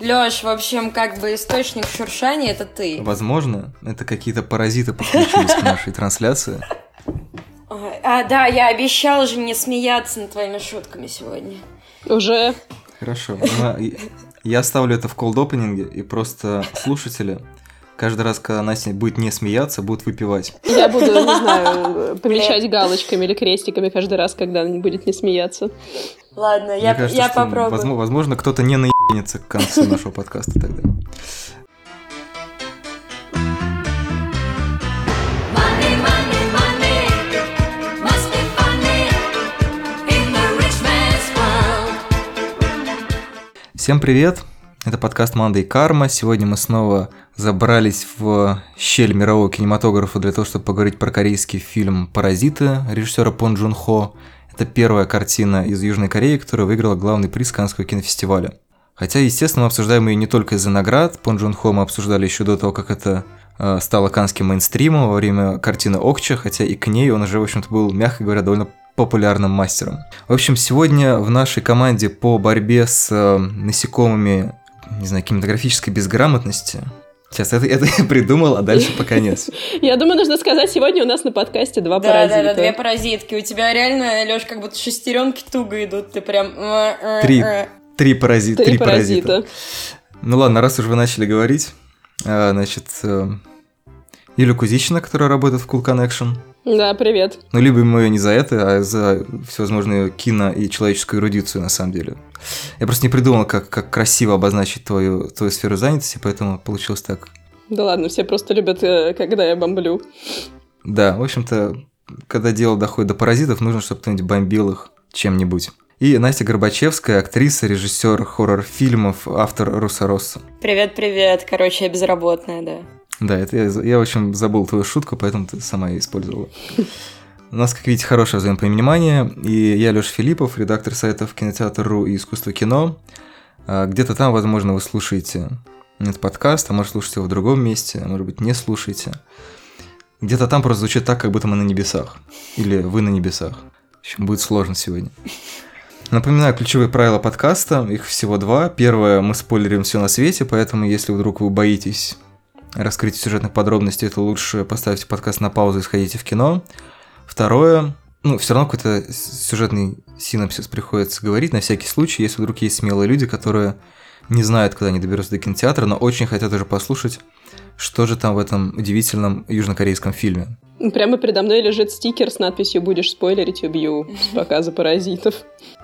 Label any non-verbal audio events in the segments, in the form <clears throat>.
Лёш, в общем, как бы источник шуршания это ты. Возможно, это какие-то паразиты подключились к нашей трансляции. А, да, я обещала же не смеяться над твоими шутками сегодня. Уже. Хорошо. Ну, я ставлю это в колд опенинге и просто слушатели каждый раз, когда Настя будет не смеяться, будут выпивать. Я буду, не знаю, помечать галочками или крестиками каждый раз, когда она будет не смеяться. Ладно, я, кажется, я что, попробую. Возможно, возможно, кто-то не наебнется к концу нашего подкаста тогда. Всем привет! Это подкаст «Манда и карма». Сегодня мы снова забрались в щель мирового кинематографа для того, чтобы поговорить про корейский фильм «Паразиты» режиссера Пон Джун Хо. Это первая картина из Южной Кореи, которая выиграла главный приз Каннского кинофестиваля. Хотя, естественно, мы обсуждаем ее не только из-за наград. Пон Джун Хо мы обсуждали еще до того, как это э, стало канским мейнстримом во время картины Окча, хотя и к ней он уже, в общем-то, был, мягко говоря, довольно популярным мастером. В общем, сегодня в нашей команде по борьбе с э, насекомыми, не знаю, кинематографической безграмотности. Сейчас это, это я придумал, а дальше пока нет. Я думаю, нужно сказать, сегодня у нас на подкасте два Да, паразита. да, да, две паразитки. У тебя реально, Лёш, как будто шестеренки туго идут. Ты прям... э, Три, три, парази- Три три паразита. паразита. Ну ладно, раз уж вы начали говорить, э, значит, э, Юля Кузичина, которая работает в Cool Connection. Да, привет. Ну, любим мы ее не за это, а за всевозможную кино и человеческую эрудицию, на самом деле. Я просто не придумал, как, как красиво обозначить твою, твою сферу занятости, поэтому получилось так. Да ладно, все просто любят, э, когда я бомблю. Да, в общем-то, когда дело доходит до паразитов, нужно, чтобы кто-нибудь бомбил их чем-нибудь. И Настя Горбачевская, актриса, режиссер хоррор-фильмов, автор Руса Привет-привет. Короче, я безработная, да. Да, это я, я, в общем, забыл твою шутку, поэтому ты сама ее использовала. <laughs> У нас, как видите, хорошее взаимопонимание, и я Леша Филиппов, редактор сайтов Кинотеатр.ру и Искусство кино. А Где-то там, возможно, вы слушаете этот подкаст, а может, слушаете его в другом месте, а может быть, не слушаете. Где-то там просто звучит так, как будто мы на небесах. Или вы на небесах. В общем, будет сложно сегодня. <laughs> Напоминаю ключевые правила подкаста, их всего два. Первое, мы спойлерим все на свете, поэтому если вдруг вы боитесь раскрытия сюжетных подробностей, то лучше поставьте подкаст на паузу и сходите в кино. Второе, ну, все равно какой-то сюжетный синапсис приходится говорить на всякий случай, если вдруг есть смелые люди, которые не знают, когда они доберутся до кинотеатра, но очень хотят уже послушать, что же там в этом удивительном южнокорейском фильме. Прямо передо мной лежит стикер с надписью «Будешь спойлерить, убью» с <laughs> показа паразитов.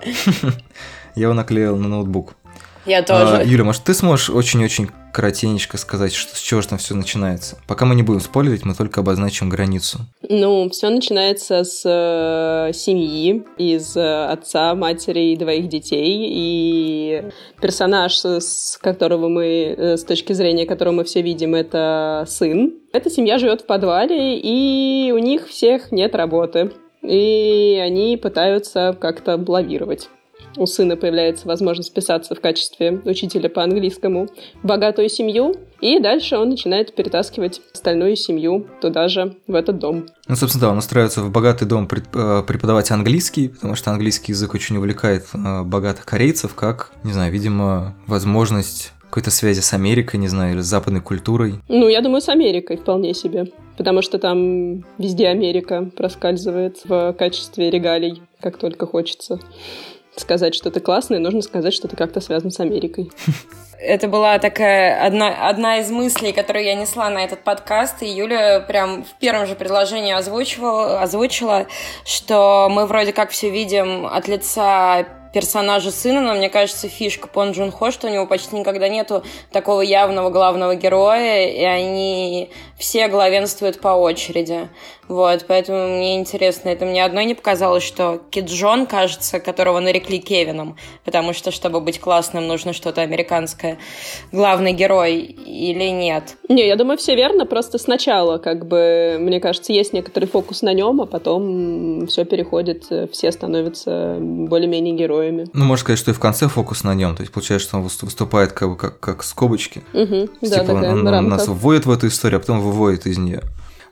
<laughs> Я его наклеил на ноутбук. Я А, тоже. Юля, может, ты сможешь очень-очень коротенечко сказать, что, с чего же там все начинается? Пока мы не будем спойлерить, мы только обозначим границу. Ну, все начинается с э, семьи, из э, отца, матери и двоих детей. И персонаж, с которого мы, э, с точки зрения которого мы все видим, это сын. Эта семья живет в подвале, и у них всех нет работы. И они пытаются как-то лавировать. У сына появляется возможность вписаться в качестве учителя по английскому богатую семью, и дальше он начинает перетаскивать остальную семью туда же, в этот дом. Ну, собственно, да, он устраивается в богатый дом э, преподавать английский, потому что английский язык очень увлекает э, богатых корейцев, как, не знаю, видимо, возможность какой-то связи с Америкой, не знаю, или с западной культурой. Ну, я думаю, с Америкой вполне себе. Потому что там везде Америка проскальзывает в качестве регалий, как только хочется сказать что-то классное, нужно сказать, что ты как-то связан с Америкой. Это была такая одна, одна из мыслей, которую я несла на этот подкаст, и Юля прям в первом же предложении озвучивала, озвучила, что мы вроде как все видим от лица персонажа сына, но мне кажется, фишка Пон Джун Хо, что у него почти никогда нету такого явного главного героя, и они все главенствуют по очереди. Вот, поэтому мне интересно, это мне одной не показалось, что Кит Джон, кажется, которого нарекли Кевином, потому что, чтобы быть классным, нужно что-то американское. Главный герой или нет? Не, я думаю, все верно, просто сначала, как бы, мне кажется, есть некоторый фокус на нем, а потом все переходит, э, все становятся более-менее героями. Ну, можно сказать, что и в конце фокус на нем. То есть, получается, что он выступ- выступает как бы как, как скобочки. Угу, да, типа, такая он, он рамка. нас вводит в эту историю, а потом выводит из нее.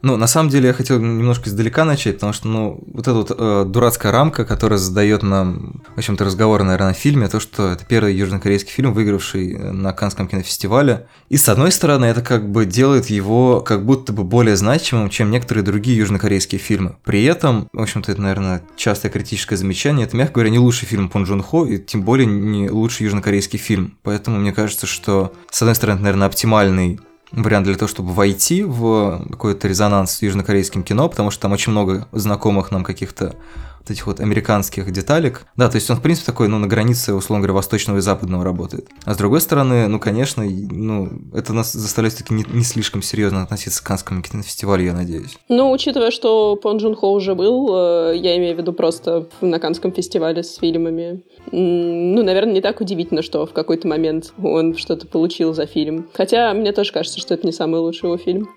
Ну, на самом деле, я хотел немножко издалека начать, потому что, ну, вот эта вот э, дурацкая рамка, которая задает нам, в общем-то, разговор, наверное, о фильме, то, что это первый южнокорейский фильм, выигравший на Канском кинофестивале. И, с одной стороны, это как бы делает его как будто бы более значимым, чем некоторые другие южнокорейские фильмы. При этом, в общем-то, это, наверное, частое критическое замечание, это, мягко говоря, не лучший фильм Пон Джун Хо, и тем более не лучший южнокорейский фильм. Поэтому мне кажется, что, с одной стороны, это, наверное, оптимальный вариант для того, чтобы войти в какой-то резонанс с южнокорейским кино, потому что там очень много знакомых нам каких-то вот этих вот американских деталек. Да, то есть он, в принципе, такой, ну, на границе, условно говоря, восточного и западного работает. А с другой стороны, ну, конечно, ну, это нас заставляет таки не, не слишком серьезно относиться к Канскому кинофестивалю, я надеюсь. Ну, учитывая, что Пон Джун Хо уже был, э, я имею в виду просто на Канском фестивале с фильмами, ну, наверное, не так удивительно, что в какой-то момент он что-то получил за фильм. Хотя мне тоже кажется, что это не самый лучший его фильм.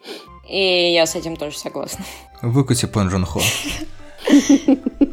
И я с этим тоже согласна. Выкути Пон Джун Хо. <laughs>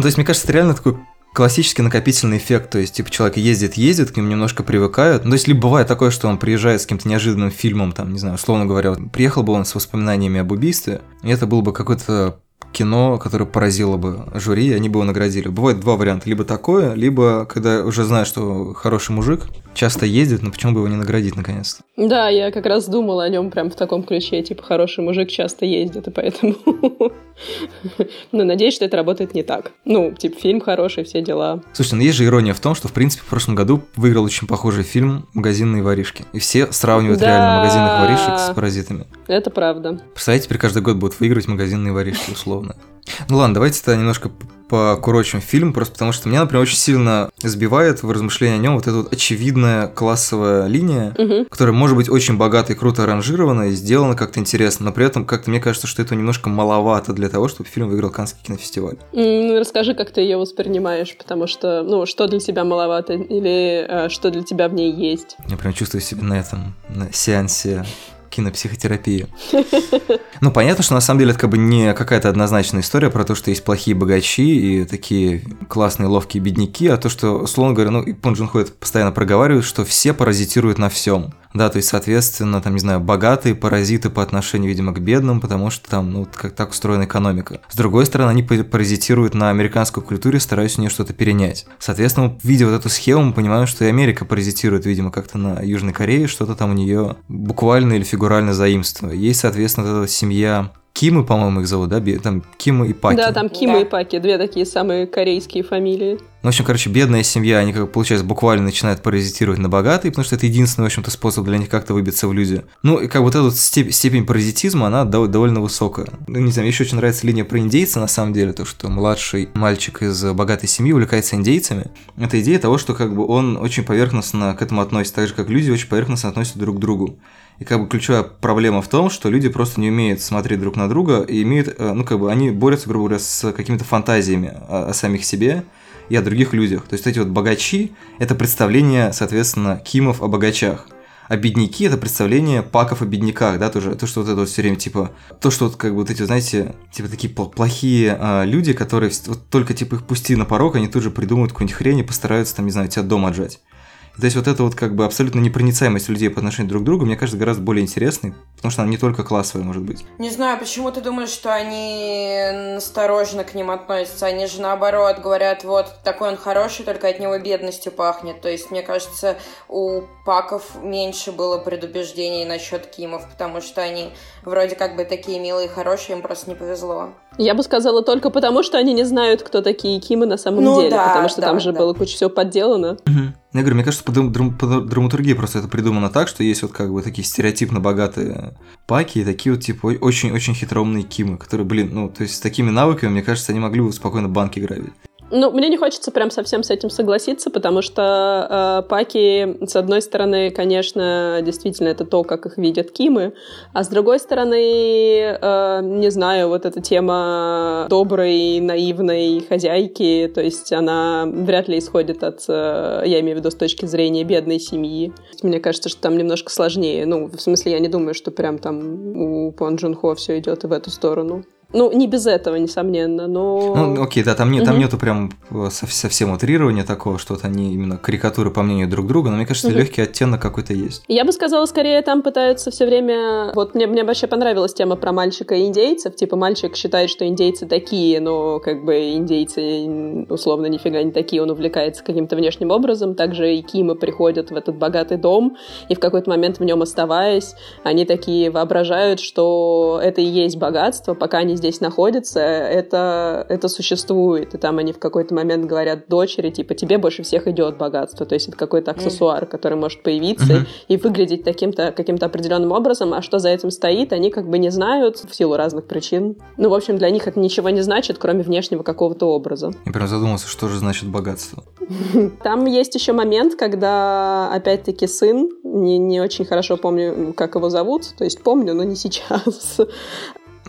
Ну, то есть, мне кажется, это реально такой классический накопительный эффект, то есть, типа, человек ездит, ездит, к нему немножко привыкают. Ну, то есть, либо бывает такое, что он приезжает с каким-то неожиданным фильмом, там, не знаю, условно говоря, вот приехал бы он с воспоминаниями об убийстве, и это было бы какое-то кино, которое поразило бы жюри, и они бы его наградили. Бывает два варианта. Либо такое, либо когда уже знаешь, что хороший мужик, часто ездит, но почему бы его не наградить наконец-то? Да, я как раз думала о нем прям в таком ключе, типа, хороший мужик часто ездит, и поэтому... <laughs> Но надеюсь, что это работает не так. Ну, типа, фильм хороший, все дела. Слушай, ну есть же ирония в том, что, в принципе, в прошлом году выиграл очень похожий фильм «Магазинные воришки». И все сравнивают реально магазинных воришек с паразитами. Это правда. Представляете, теперь каждый год будут выигрывать магазинные воришки, условно. Ну ладно, давайте тогда немножко покурочим фильм, просто потому что меня, например, очень сильно сбивает в размышлении о нем вот эта вот очевидная классовая линия, Мгм. которая может быть очень богато и круто аранжирована и сделана как-то интересно, но при этом как-то мне кажется, что этого немножко маловато для того, чтобы фильм выиграл Каннский кинофестиваль. М, Расскажи, как ты ее воспринимаешь, потому что, ну, что для тебя маловато, или э, что для тебя в ней есть. Я прям чувствую себя на этом, на сеансе кинопсихотерапии. Ну, понятно, что на самом деле это как бы не какая-то однозначная история про то, что есть плохие богачи и такие классные ловкие бедняки, а то, что, условно говоря, ну, и Пон Джун Хо это постоянно проговаривает, что все паразитируют на всем. Да, то есть, соответственно, там, не знаю, богатые паразиты по отношению, видимо, к бедным, потому что там, ну, как так устроена экономика. С другой стороны, они па- паразитируют на американской культуре, стараясь у нее что-то перенять. Соответственно, видя вот эту схему, мы понимаем, что и Америка паразитирует, видимо, как-то на Южной Корее, что-то там у нее буквально или фигурально заимствуя. Есть, соответственно, эта семья Кимы, по-моему, их зовут, да? Там Кима и Паки. Да, там Кима Да. и Паки, две такие самые корейские фамилии. Ну, в общем, короче, бедная семья, они, как получается, буквально начинают паразитировать на богатой, потому что это единственный, в общем-то, способ для них как-то выбиться в люди. Ну, и как вот эта вот степень, степень паразитизма, она дов- довольно высокая. Ну, не знаю, мне еще очень нравится линия про индейца, на самом деле, то, что младший мальчик из богатой семьи увлекается индейцами. Это идея того, что как бы он очень поверхностно к этому относится, так же, как люди очень поверхностно относятся друг к другу. И как бы ключевая проблема в том, что люди просто не умеют смотреть друг на друга и имеют, э, ну как бы они борются, грубо говоря, с какими-то фантазиями о, о самих себе и о других людях. То есть эти вот богачи – это представление, соответственно, кимов о богачах. А бедняки – это представление паков о бедняках, да, тоже, то, что вот это вот все время, типа, то, что вот, как бы, вот эти, знаете, типа, такие пл- плохие а, люди, которые вот только, типа, их пусти на порог, они тут же придумают какую-нибудь хрень и постараются, там, не знаю, тебя дом отжать. То есть вот эта вот как бы абсолютно непроницаемость людей по отношению друг к другу, мне кажется, гораздо более интересной, потому что она не только классовая может быть. Не знаю, почему ты думаешь, что они настороженно к ним относятся. Они же наоборот говорят, вот такой он хороший, только от него бедностью пахнет. То есть, мне кажется, у паков меньше было предубеждений насчет Кимов, потому что они вроде как бы такие милые и хорошие, им просто не повезло. Я бы сказала только потому, что они не знают, кто такие Кимы на самом Ну деле, да, потому что да, там же да. было куча всего подделано. Я говорю, мне кажется, по, драм- по драматургии просто это придумано так, что есть вот как бы такие стереотипно богатые паки и такие вот типа очень-очень хитроумные кимы, которые, блин, ну, то есть с такими навыками, мне кажется, они могли бы спокойно банки грабить. Ну, мне не хочется прям совсем с этим согласиться, потому что э, паки, с одной стороны, конечно, действительно это то, как их видят Кимы, а с другой стороны, э, не знаю, вот эта тема доброй, наивной хозяйки, то есть она вряд ли исходит от, э, я имею в виду с точки зрения бедной семьи. Мне кажется, что там немножко сложнее. Ну, в смысле, я не думаю, что прям там у Пон Джун Хо все идет в эту сторону. Ну, не без этого, несомненно, но... Ну, окей, да, там, нет, там нету прям э, сов- совсем утрирования такого, что вот они именно карикатуры по мнению друг друга, но мне кажется, легкий оттенок какой-то есть. Я бы сказала, скорее там пытаются все время... Вот мне, мне вообще понравилась тема про мальчика и индейцев. Типа мальчик считает, что индейцы такие, но как бы индейцы условно нифига не такие, он увлекается каким-то внешним образом. Также и Кима приходят в этот богатый дом, и в какой-то момент в нем оставаясь, они такие воображают, что это и есть богатство, пока они здесь находятся, это, это существует. И там они в какой-то момент говорят дочери, типа, тебе больше всех идет богатство. То есть это какой-то аксессуар, который может появиться Мгм. и выглядеть таким-то каким-то определенным образом, а что за этим стоит, они как бы не знают в силу разных причин. Ну, в общем, для них это ничего не значит, кроме внешнего какого-то образа. Я прям задумался, что же значит богатство. <laughs> Там есть еще момент, когда, опять-таки, сын, не, не очень хорошо помню, как его зовут, то есть помню, но не сейчас,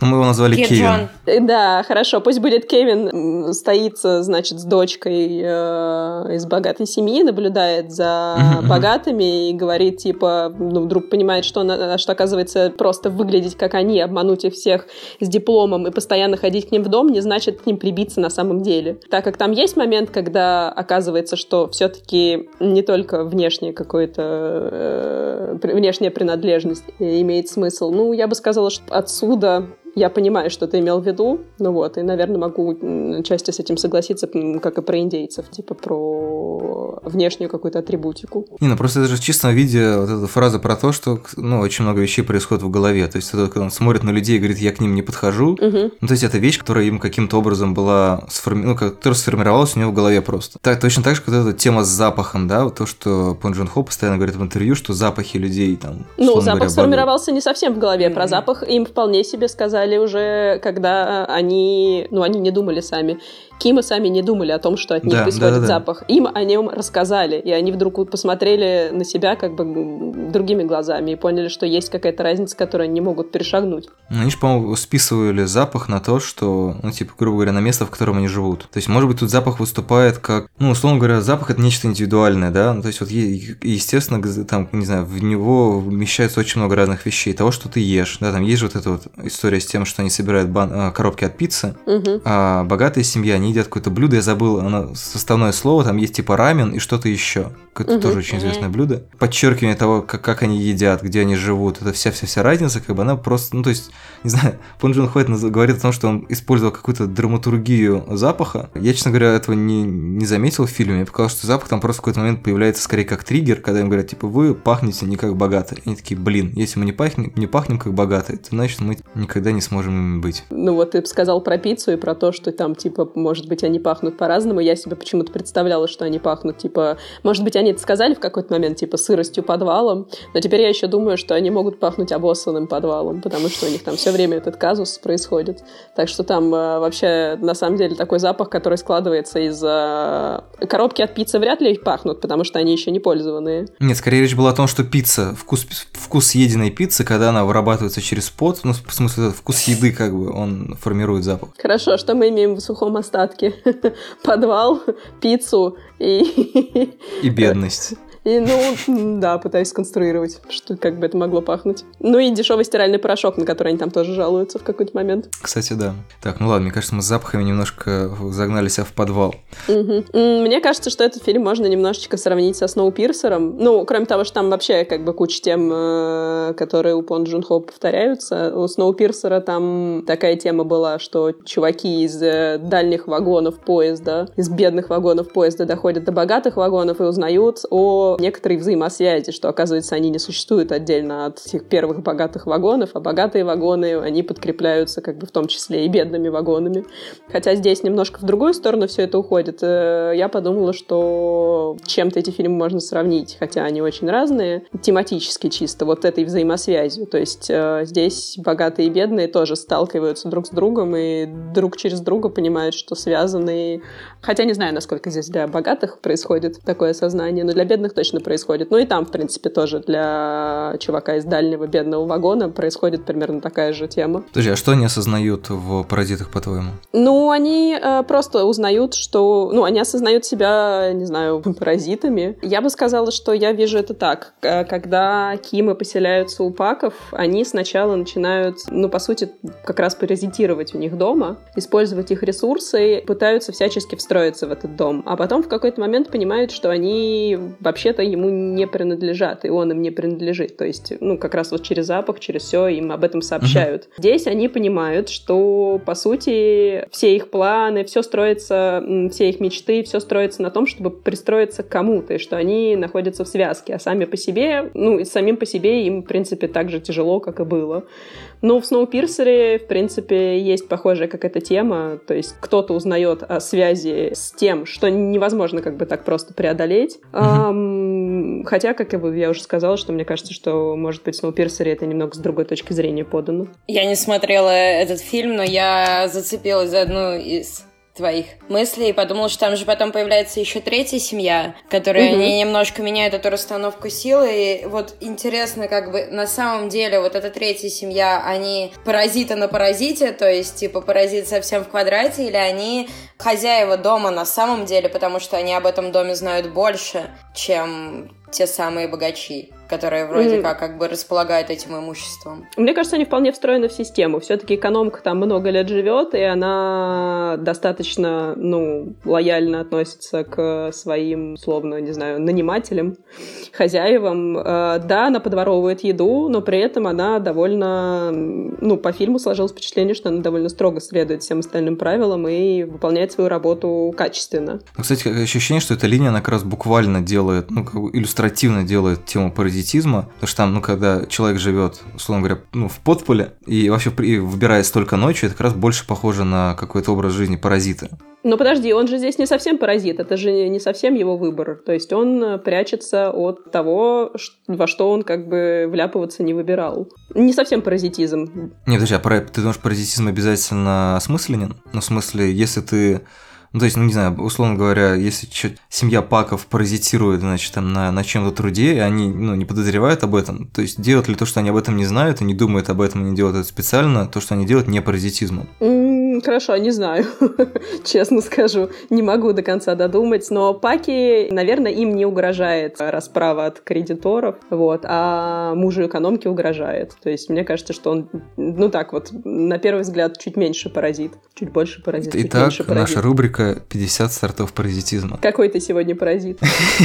мы его назвали Кевин. Джон. Э, Да, хорошо, пусть будет Кевин, стоит, значит, с дочкой э, из богатой семьи, наблюдает за мгм. богатыми и говорит, типа, ну, вдруг понимает, что, она- что оказывается, просто выглядеть как они, обмануть их всех с дипломом и постоянно ходить к ним в дом, не значит к ним прибиться на самом деле. Так как там есть момент, когда оказывается, что все-таки не только внешняя какой-то э, внешняя принадлежность имеет смысл. Ну, я бы сказала, что отсюда я понимаю, что ты имел в виду, ну вот, и, наверное, могу части с этим согласиться, как и про индейцев, типа про внешнюю какую-то атрибутику. Не, ну просто это же в чистом виде вот эта фраза про то, что ну, очень много вещей происходит в голове. То есть, это когда он смотрит на людей и говорит, я к ним не подхожу. Мгм. Ну, то есть, это вещь, которая им каким-то образом была сформи... ну, которая сформировалась у него в голове просто. Так, точно так же, вот эта тема с запахом, да, вот то, что Пон Джон Хо постоянно говорит в интервью, что запахи людей там. Ну, запах говоря, сформировался не совсем в голове. Про запах им вполне себе сказали уже, когда они... Ну, они не думали сами. Кима сами не думали о том, что от них Да, исходит да-да-да. запах. Им о нем рассказали, и они вдруг посмотрели на себя как бы другими глазами и поняли, что есть какая-то разница, которую они не могут перешагнуть. Ну, Они же, по-моему, списывали запах на то, что, ну, типа, грубо говоря, на место, в котором они живут. То есть, может быть, тут запах выступает как, ну, условно говоря, запах это нечто индивидуальное, да? Ну, то есть, вот, естественно, там, не знаю, в него вмещается очень много разных вещей. Того, что ты ешь, да, там есть же вот эта вот история с тем, что они собирают бан- а, коробки от пиццы, Мгм. а богатая семья, они едят какое-то блюдо, я забыл, оно составное слово, там есть типа рамен и что-то еще. Какое-то Мгм. тоже очень известное блюдо. Подчеркивание того, как, как они едят, где они живут, это вся-вся-вся разница, как бы она просто, ну то есть, не знаю, <laughs> Пон Джун это наз- говорит о том, что он использовал какую-то драматургию запаха. Я, честно говоря, этого не, не заметил в фильме. Мне показалось, что запах там просто в какой-то момент появляется скорее как триггер, когда им говорят, типа, вы пахнете не как богатые. И они такие, блин, если мы не пахнем, не пахнем как богатые, то значит мы никогда не сможем ими быть. Ну вот ты сказал про пиццу и про то, что там, типа, может быть, они пахнут по-разному. Я себе почему-то представляла, что они пахнут, типа... Может быть, они это сказали в какой-то момент, типа, сыростью подвалом. Но теперь я еще думаю, что они могут пахнуть обоссанным подвалом, потому что у них там все время этот казус происходит. Так что там э, вообще, на самом деле, такой запах, который складывается из... э, коробки от пиццы вряд ли пахнут, потому что они еще не пользованные. Нет, скорее речь была о том, что пицца, вкус, вкус съеденной пиццы, когда она вырабатывается через пот, ну, в смысле, вкус еды, как бы, он формирует запах. Хорошо, что мы имеем в сухом остатке? <laughs> Подвал, пиццу и... И бедность. И, ну, да, пытаюсь сконструировать, что как бы это могло пахнуть. Ну и дешевый стиральный порошок, на который они там тоже жалуются в какой-то момент. Кстати, да. Так, ну ладно, мне кажется, мы с запахами немножко загнали себя в подвал. М, Мне кажется, что этот фильм можно немножечко сравнить со Сноупирсером. Ну, кроме того, что там вообще как бы куча тем, э, которые у Пон Джун Хо повторяются. У Сноупирсера там такая тема была, что чуваки из э, дальних вагонов поезда, из бедных вагонов поезда доходят до богатых вагонов и узнают о некоторой взаимосвязи, что, оказывается, они не существуют отдельно от тех первых богатых вагонов, а богатые вагоны, они подкрепляются как бы в том числе и бедными вагонами. Хотя здесь немножко в другую сторону все это уходит. Э, Я подумала, что чем-то эти фильмы можно сравнить, хотя они очень разные, тематически чисто, вот этой взаимосвязью. То есть э, здесь богатые и бедные тоже сталкиваются друг с другом и друг через друга понимают, что связаны. Хотя не знаю, насколько здесь для богатых происходит такое осознание, но для бедных точно точно происходит. Ну и там, в принципе, тоже для чувака из дальнего бедного вагона происходит примерно такая же тема. Подожди, а что они осознают в «Паразитах», по-твоему? Ну, они э, просто узнают, что... Ну, они осознают себя, не знаю, <laughs> паразитами. Я бы сказала, что я вижу это так. Когда Кимы поселяются у паков, они сначала начинают, ну, по сути, как раз паразитировать у них дома, использовать их ресурсы, пытаются всячески встроиться в этот дом. А потом в какой-то момент понимают, что они вообще-то ему не принадлежат, и он им не принадлежит. То есть, ну, как раз вот через запах, через все им об этом сообщают. Здесь они понимают, что, по сути, все их планы, все строится, все их мечты, все строится на том, чтобы пристроиться к кому-то, и что они находятся в связке, а сами по себе, ну, и самим по себе им, в принципе, так же тяжело, как и было. Ну, в Сноупирсере, в принципе, есть похожая какая-то тема, то есть кто-то узнает о связи с тем, что невозможно как бы так просто преодолеть. Ам, хотя, как я уже сказала, что мне кажется, что, может быть, в Сноупирсере это немного с другой точки зрения подано. Я не смотрела этот фильм, но я зацепилась за одну из твоих мыслей и подумала, что там же потом появляется еще третья семья, которая Мгм. они немножко меняют эту расстановку силы. И вот интересно, как бы на самом деле вот эта третья семья, они паразиты на паразите, то есть типа паразит совсем в квадрате, или они хозяева дома на самом деле, потому что они об этом доме знают больше, чем те самые богачи, которые вроде Мгм. как как бы располагают этим имуществом. Мне кажется, они вполне встроены в систему. Все-таки экономка там много лет живет, и она достаточно, ну, лояльно относится к своим, словно, не знаю, нанимателям, хозяевам. Э, Да, она подворовывает еду, но при этом она довольно, ну, по фильму сложилось впечатление, что она довольно строго следует всем остальным правилам и выполняет свою работу качественно. Ну, кстати, ощущение, что эта линия, она как раз буквально делает, ну, как бы иллюстративно делает тему паразитизма, потому что там, ну, когда человек живет, условно говоря, ну, в подполе, и вообще при- выбираясь только ночью, это как раз больше похоже на какой-то образ жизни паразита. Но подожди, он же здесь не совсем паразит, это же не совсем его выбор. То есть он э, прячется от того, во что он как бы вляпываться не выбирал. Не совсем паразитизм. Не, подожди, а ты думаешь, паразитизм обязательно осмысленен? Ну, в смысле, если ты... Ну, то есть, ну, не знаю, условно говоря, если семья паков паразитирует, значит, там, на, на чем-то труде, и они, ну, не подозревают об этом, то есть, делают ли то, что они об этом не знают, и не думают об этом, и не делают это специально, то, что они делают, не паразитизмом. Хорошо, не знаю, <laughs> честно скажу. Не могу до конца додумать, но Паки, наверное, им не угрожает расправа от кредиторов, вот, а мужу экономки угрожает. То есть мне кажется, что он, ну так вот, на первый взгляд, чуть меньше паразит, чуть больше паразит, чуть Итак, меньше паразит. наша рубрика 50 сортов паразитизма. Какой ты сегодня паразит?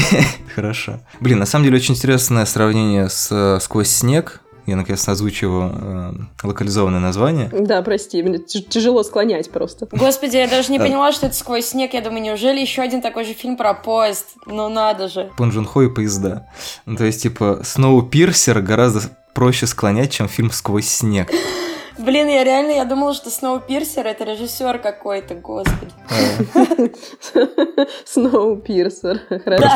<laughs> Хорошо. Блин, на самом деле очень интересное сравнение с э, «Сквозь снег». Я наконец-то озвучу его э, локализованное название. Да, прости, мне тяжело склонять просто. Господи, я даже не поняла, что это сквозь снег. Я думаю, неужели еще один такой же фильм про поезд? Ну надо же. Пон Джун Хо и поезда. Ну, то есть, типа, Сноупирсер гораздо проще склонять, чем фильм «Сквозь снег». Блин, я реально, я думала, что Сноупирсер это режиссер какой-то, господи. <laughs> Сноупирсер.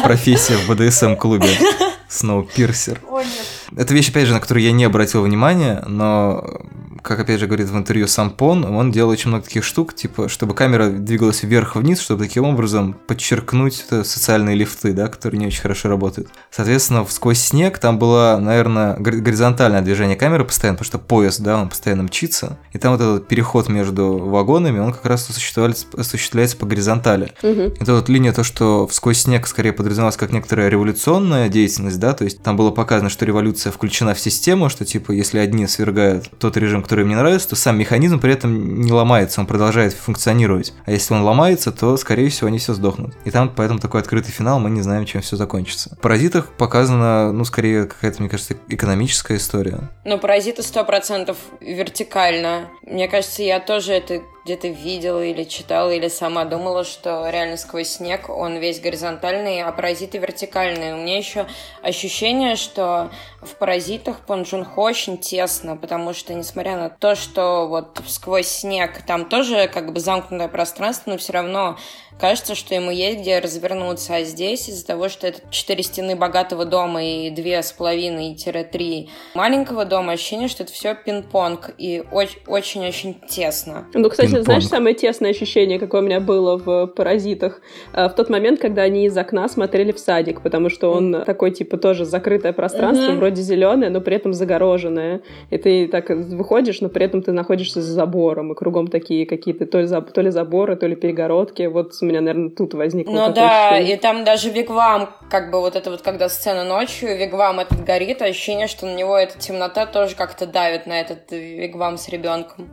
Профессия в БДСМ-клубе. <laughs> Сноупирсер. О, нет. Это вещь, опять же, на которую я не обратил внимания, но, как опять же говорит в интервью сам Пон, он делал очень много таких штук, типа, чтобы камера двигалась вверх-вниз, чтобы таким образом подчеркнуть социальные лифты, да, которые не очень хорошо работают. Соответственно, «Сквозь снег» там было, наверное, гор- горизонтальное движение камеры постоянно, потому что поезд, да, он постоянно мчится, и там вот этот переход между вагонами, он как раз осуществляется, осуществляется по горизонтали. Мгм. Это вот линия то, что «Сквозь снег» скорее подразумевалась как некоторая революционная деятельность, да, то есть там было показано, что революция включена в систему, что типа если одни свергают тот режим, который им не нравится, то сам механизм при этом не ломается, он продолжает функционировать. А если он ломается, то, скорее всего, они все сдохнут. И там поэтому такой открытый финал, мы не знаем, чем все закончится. В «Паразитах» показана, ну, скорее какая-то, мне кажется, экономическая история. Но паразиты сто процентов вертикально. Мне кажется, я тоже это где-то видела или читала, или сама думала, что реально сквозь снег он весь горизонтальный, а паразиты вертикальные. У меня еще ощущение, что в паразитах Пон Джун Хо очень тесно, потому что, несмотря на то, что вот сквозь снег там тоже как бы замкнутое пространство, но все равно кажется, что ему есть где развернуться. А здесь из-за того, что это четыре стены богатого дома и две с половиной-три маленького дома, ощущение, что это все пинг-понг и оч- очень-очень тесно. Ну, кстати, знаешь, самое тесное ощущение, какое у меня было в «Паразитах», э, в тот момент, когда они из окна смотрели в садик, потому что он такой, типа, тоже закрытое пространство, Мгм. вроде зеленое, но при этом загороженное. И ты так выходишь, но при этом ты находишься за забором, и кругом такие какие-то то ли, за- то ли заборы, то ли перегородки. Вот у меня, наверное, тут возникло Ну да, ощущение. и там даже Вигвам, как бы вот это вот, когда сцена ночью, Вигвам этот горит, ощущение, что на него эта темнота тоже как-то давит на этот Вигвам с ребенком.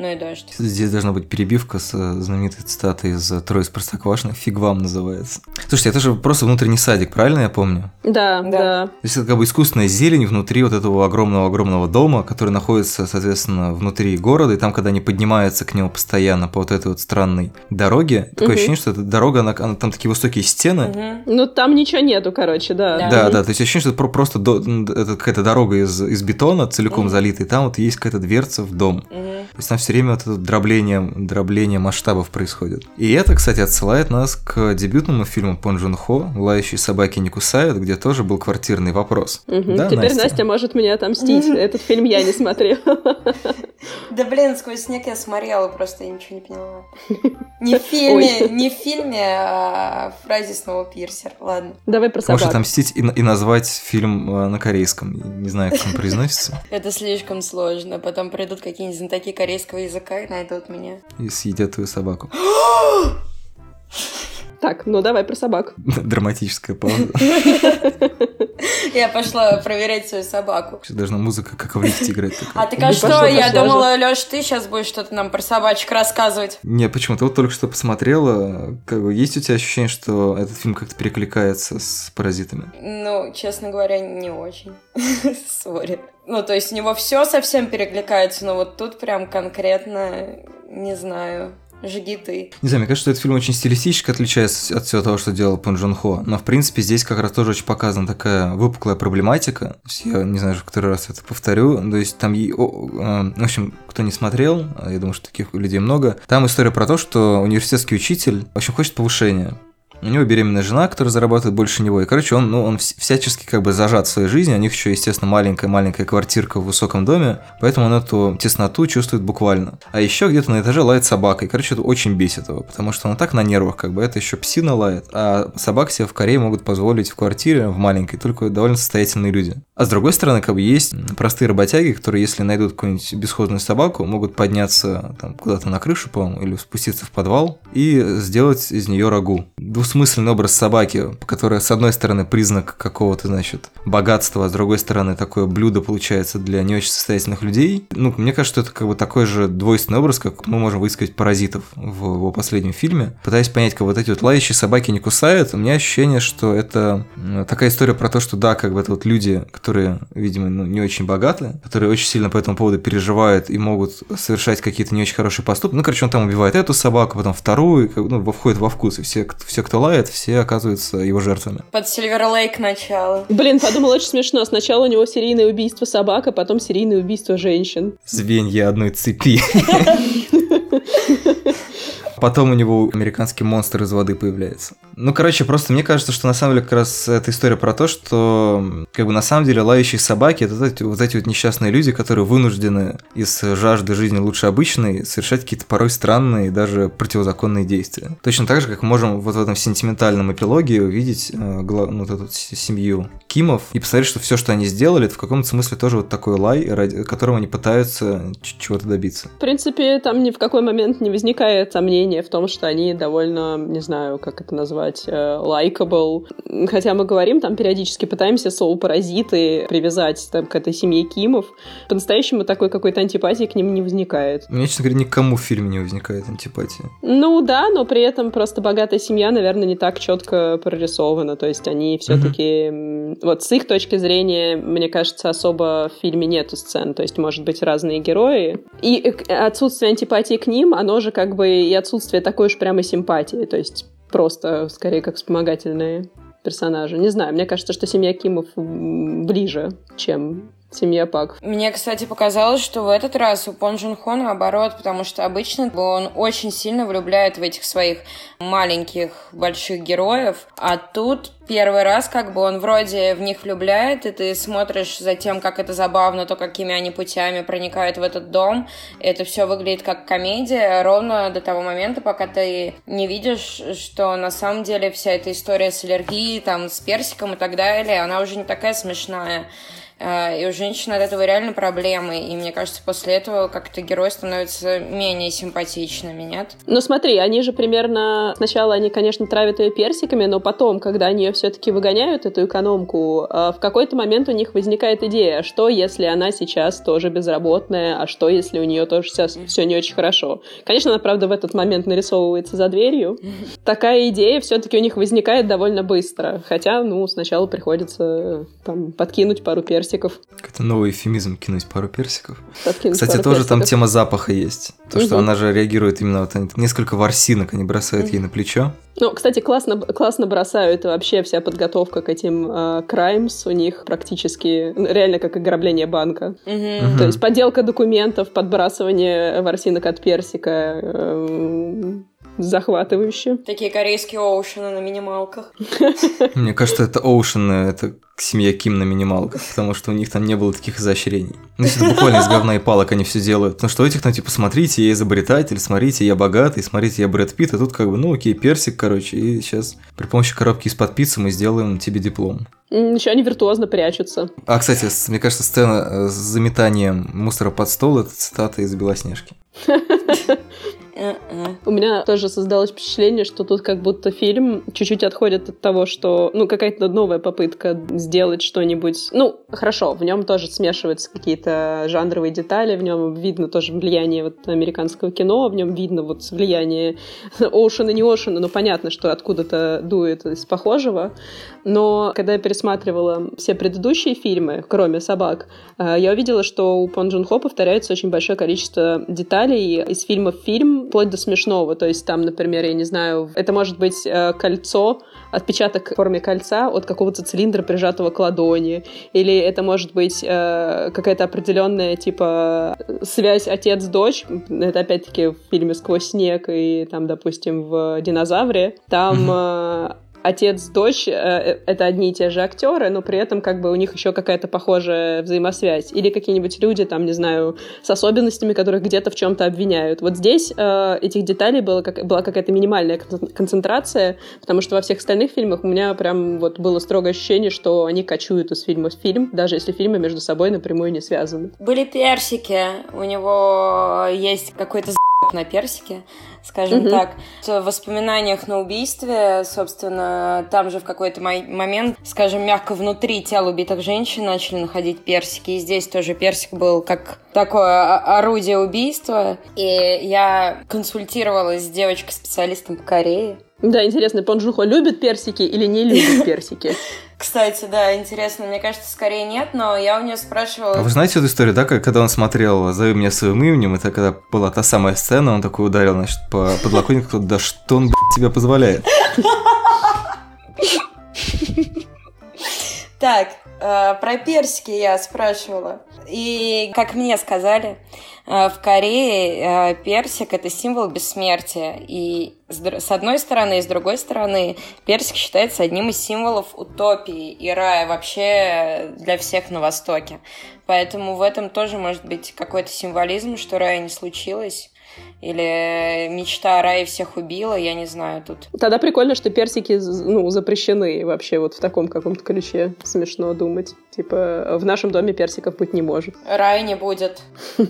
Ну и дождь. Здесь должна быть перебивка с э, знаменитой цитатой из э, «Трое из Простоквашино». «Фиг вам» называется. Слушайте, это же просто внутренний садик, правильно я помню? Да, Да. да. То есть это как бы искусственная зелень внутри вот этого огромного-огромного дома, который находится, соответственно, внутри города, и там, когда они поднимаются к нему постоянно по вот этой вот странной дороге, такое Мгм. ощущение, что эта дорога, она, она- там такие высокие стены, Мгм. Ну, там ничего нету, короче, да. Да. Да, да, то есть ощущение, что это про- просто до- это какая-то дорога из, из бетона, целиком Мгм. залитая, и там вот есть какая-то дверца в дом. Мгм. То есть там все время вот это дробление, дробление масштабов происходит. И это, кстати, отсылает нас к дебютному фильму Пон Джун Хо «Лающие собаки не кусают», где тоже был квартирный вопрос. Мгм. Да, Теперь Настя? Настя? может мне отомстить. Этот фильм я не смотрела. <laughs> Да блин, сквозь снег я смотрела, просто я ничего не поняла. Не в фильме, не в фильме, а в фразе снова пирсер. Ладно. Давай про Можешь собак. отомстить и, и назвать фильм э, на корейском. Не знаю, как он произносится. <laughs> Это слишком сложно. Потом придут какие-нибудь знатоки корейского языка и найдут меня. И съедят твою собаку. Так, ну давай про собак. <laughs> Драматическая пауза. <laughs> Я пошла проверять свою собаку. Сейчас должна музыка, как в лифте играть. такая. А ты а что? пошла, Я пошла думала, Лёш, ты сейчас будешь что-то нам про собачек рассказывать. Не, почему? Ты вот только что посмотрела. Как бы, есть у тебя ощущение, что этот фильм как-то перекликается с паразитами? Ну, честно говоря, не очень. <laughs> Сори. Ну, то есть у него все совсем перекликается, но вот тут прям конкретно, не знаю, жги ты. Не знаю, мне кажется, что этот фильм очень стилистически отличается от всего того, что делал Пон Джон Хо. Но, в принципе, здесь как раз тоже очень показана такая выпуклая проблематика. Я не знаю, в который раз это повторю. То есть там, э, в общем, кто не смотрел, я думаю, что таких людей много, там история про то, что университетский учитель, в общем, хочет повышения. У него беременная жена, которая зарабатывает больше него. И, короче, он, ну, он вс- всячески как бы зажат в своей жизни. У них еще, естественно, маленькая-маленькая квартирка в высоком доме. Поэтому он эту тесноту чувствует буквально. А еще где-то на этаже лает собака. И, короче, это очень бесит его. Потому что он так на нервах, как бы это еще псина лает. А собак себе в Корее могут позволить в квартире, в маленькой, только довольно состоятельные люди. А с другой стороны, как бы есть простые работяги, которые, если найдут какую-нибудь бесхозную собаку, могут подняться там куда-то на крышу, по-моему, или спуститься в подвал и сделать из нее рагу. Двусмысленный образ собаки, которая, с одной стороны, признак какого-то, значит, богатства, а с другой стороны, такое блюдо получается для не очень состоятельных людей. Ну, мне кажется, что это как бы такой же двойственный образ, как мы можем высказать паразитов в его последнем фильме. Пытаясь понять, как вот эти вот лающие собаки не кусают, у меня ощущение, что это такая история про то, что да, как бы это вот люди, которые, видимо, ну, не очень богаты, которые очень сильно по этому поводу переживают и могут совершать какие-то не очень хорошие поступки. Ну, короче, он там убивает эту собаку, потом вторую, ну, входит во вкус, и все, все, кто лает, все оказываются его жертвами. Под Сильвер Лейк начало. Блин, подумала, очень смешно. Сначала у него серийное убийство собак, а потом серийное убийство женщин. Звенья одной цепи. <laughs> Потом у него американский монстр из воды появляется. Ну, короче, просто мне кажется, что на самом деле как раз эта история про то, что как бы на самом деле лающие собаки это вот эти вот, эти вот несчастные люди, которые вынуждены из жажды жизни лучше обычной совершать какие-то порой странные и даже противозаконные действия. Точно так же, как можем вот в этом сентиментальном эпилоге увидеть э, гла- ну, вот эту семью Кимов и посмотреть, что все, что они сделали, это в каком-то смысле тоже вот такой лай, ради которого они пытаются чего-то добиться. В принципе, там ни в какой момент не возникает сомнения в том, что они довольно, не знаю, как это назвать, лайкабл. Хотя мы говорим, там периодически пытаемся соул-паразиты привязать там, к этой семье Кимов. По-настоящему такой какой-то антипатии к ним не возникает. У меня, честно говоря, никому в фильме не возникает антипатия. Ну да, но при этом просто богатая семья, наверное, не так четко прорисована. То есть они все-таки... Вот с их точки зрения, мне кажется, особо в фильме нету сцен. То есть, может быть, разные герои. И э, отсутствие антипатии к ним, оно же как бы и отсутствие такой уж прямо симпатии. То есть просто скорее как вспомогательные персонажи. Не знаю, мне кажется, что семья Кимов ближе, чем Семья Пак. Мне, кстати, показалось, что в этот раз у Пон Джун Хо наоборот, потому что обычно он очень сильно влюбляет в этих своих маленьких, больших героев, а тут первый раз как бы он вроде в них влюбляет, и ты смотришь за тем, как это забавно, то, какими они путями проникают в этот дом. Это все выглядит как комедия, ровно до того момента, пока ты не видишь, что на самом деле вся эта история с аллергией, там, с персиком и так далее, она уже не такая смешная. Э, И у женщины от этого реально проблемы. И мне кажется, после этого как-то герой становится менее симпатичными, нет? Ну смотри, они же примерно... Сначала они, конечно, травят ее персиками, но потом, когда они ее все-таки выгоняют, эту экономку, э, в какой-то момент у них возникает идея, а что если она сейчас тоже безработная, а что если у нее тоже сейчас все не очень хорошо. Конечно, она, правда, в этот момент нарисовывается за дверью. <laughs> Такая идея все-таки у них возникает довольно быстро. Хотя, ну, сначала приходится э, там подкинуть пару персиков. Это новый эфемизм кинуть пару персиков. подкинуть Кстати, пару тоже там персиков. тема запаха есть. То, что Мгм. она же реагирует именно вот они- несколько ворсинок они бросают ей на плечо. Ну, кстати, классно, классно бросают вообще вся подготовка к этим э, краймс у них практически ну, реально как ограбление банка. Мгм. То есть подделка документов, подбрасывание ворсинок от персика, э, захватывающе. Такие корейские оушены на минималках. <laughs> Мне кажется, это Оушен, это семья Ким на минималках, потому что у них там не было таких изощрений. Ну, это буквально из говна и палок они все делают. Потому что у этих, ну, типа, смотрите, я изобретатель, смотрите, я богатый, смотрите, я Брэд Питт, а тут как бы, ну, окей, персик, короче, и сейчас при помощи коробки из-под пиццы мы сделаем тебе диплом. Еще они виртуозно прячутся. А, кстати, мне кажется, сцена э, с заметанием мусора под стол – это цитата из «Белоснежки». <laughs> У меня тоже создалось впечатление, что тут как будто фильм чуть-чуть отходит от того, что, ну, какая-то новая попытка сделать что-нибудь. Ну, хорошо, в нем тоже смешиваются какие-то жанровые детали, в нем видно тоже влияние вот американского кино, в нем видно вот влияние <laughs> Оушена, не Оушена, но понятно, что откуда-то дует из похожего. Но когда я пересматривала все предыдущие фильмы, кроме «Собак», э, я увидела, что у Пон Джун Хо повторяется очень большое количество деталей из фильма в фильм, вплоть до смешного. То есть там, например, я не знаю, это может быть э, кольцо, отпечаток в форме кольца от какого-то цилиндра, прижатого к ладони. Или это может быть э, какая-то определенная, типа, связь отец-дочь. Это опять-таки в фильме «Сквозь снег» и там, допустим, в «Динозавре». Там э, отец-дочь э, э, это одни и те же актеры, но при этом как бы у них еще какая-то похожая взаимосвязь. Или какие-нибудь люди, там, не знаю, с особенностями, которых где-то в чем-то обвиняют. Вот здесь э, этих деталей было как, была какая-то минимальная кон- концентрация, потому что во всех остальных фильмах у меня прям вот было строгое ощущение, что они кочуют из фильма в фильм, даже если фильмы между собой напрямую не связаны. Были персики, у него есть какой-то на персике, скажем Мгм. так. В воспоминаниях на убийстве, собственно, там же в какой-то момент, скажем, мягко внутри тел убитых женщин начали находить персики. И здесь тоже персик был как такое орудие убийства. И я консультировалась с девочкой-специалистом по Корее. Да, интересно, Пон Джун Хо любит персики или не любит <laughs> персики? Кстати, да, интересно, мне кажется, скорее нет, но я у нее спрашивала... А вы знаете эту историю, да, как- когда он смотрел «Зови меня своим именем», это когда была та самая сцена, он такой ударил, значит, по подлокотнику, да что он, блядь, тебе позволяет? Так, про персики я спрашивала. И, как мне сказали, э, в Корее э, персик – это символ бессмертия. И с одной стороны, и с другой стороны, персик считается одним из символов утопии и рая вообще для всех на Востоке. Поэтому в этом тоже может быть какой-то символизм, что рая не случилось. Или мечта о рае всех убила, я не знаю тут. Тогда прикольно, что персики ну, запрещены вообще вот в таком каком-то ключе. Смешно думать. Типа, в нашем доме персиков быть не может. Рая не будет. <laughs>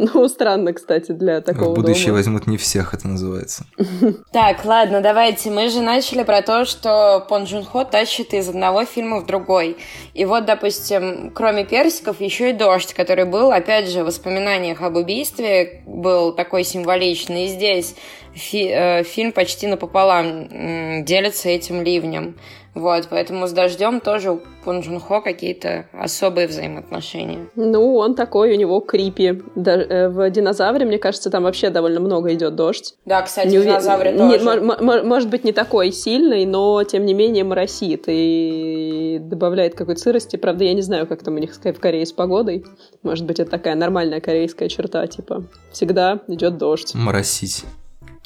Ну, странно, кстати, для такого В будущее возьмут не всех, это называется. <laughs> Так, ладно, давайте. Мы же начали про то, что Пон Джун Хо тащит из одного фильма в другой. И вот, допустим, кроме персиков, еще и дождь, который был, опять же, в воспоминаниях об убийстве, был такой символичный. И здесь фи- э, фильм почти напополам делится этим ливнем. Вот, поэтому с дождем тоже у Пон Джун Хо какие-то особые взаимоотношения. Ну, он такой, у него крипи. Да, э, в «Динозавре», мне кажется, там вообще довольно много идет дождь. Да, кстати, Не в динозавре не- тоже. мо- может быть, не такой сильный, но, тем не менее, моросит. И и добавляет какой-то сырости. Правда, я не знаю, как там у них в Корее с погодой. Может быть, это такая нормальная корейская черта, типа всегда идет дождь. Моросить.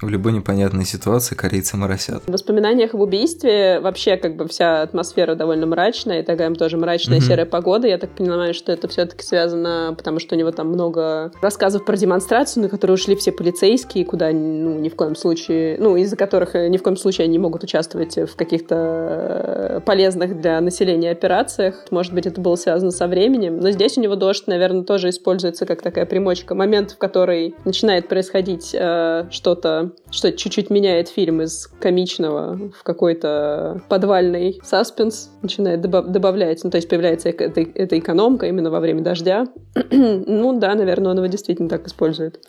В любой непонятной ситуации корейцы моросят. В воспоминаниях об убийстве вообще как бы вся атмосфера довольно мрачная, и такая тоже мрачная Мгм. серая погода. Я так понимаю, что это все-таки связано, потому что у него там много рассказов про демонстрацию, на которую ушли все полицейские, куда ну, ни в коем случае, ну, из-за которых э, ни в коем случае они не могут участвовать в каких-то э, полезных для населения операциях. Может быть, это было связано со временем. Но здесь у него дождь, наверное, тоже используется как такая примочка. Момент, в который начинает происходить э, что-то что чуть-чуть меняет фильм из комичного в какой-то подвальный саспенс, начинает добав- добавлять, ну, то есть появляется эта, эта экономка именно во время дождя. <clears throat> ну, да, наверное, он его действительно так использует.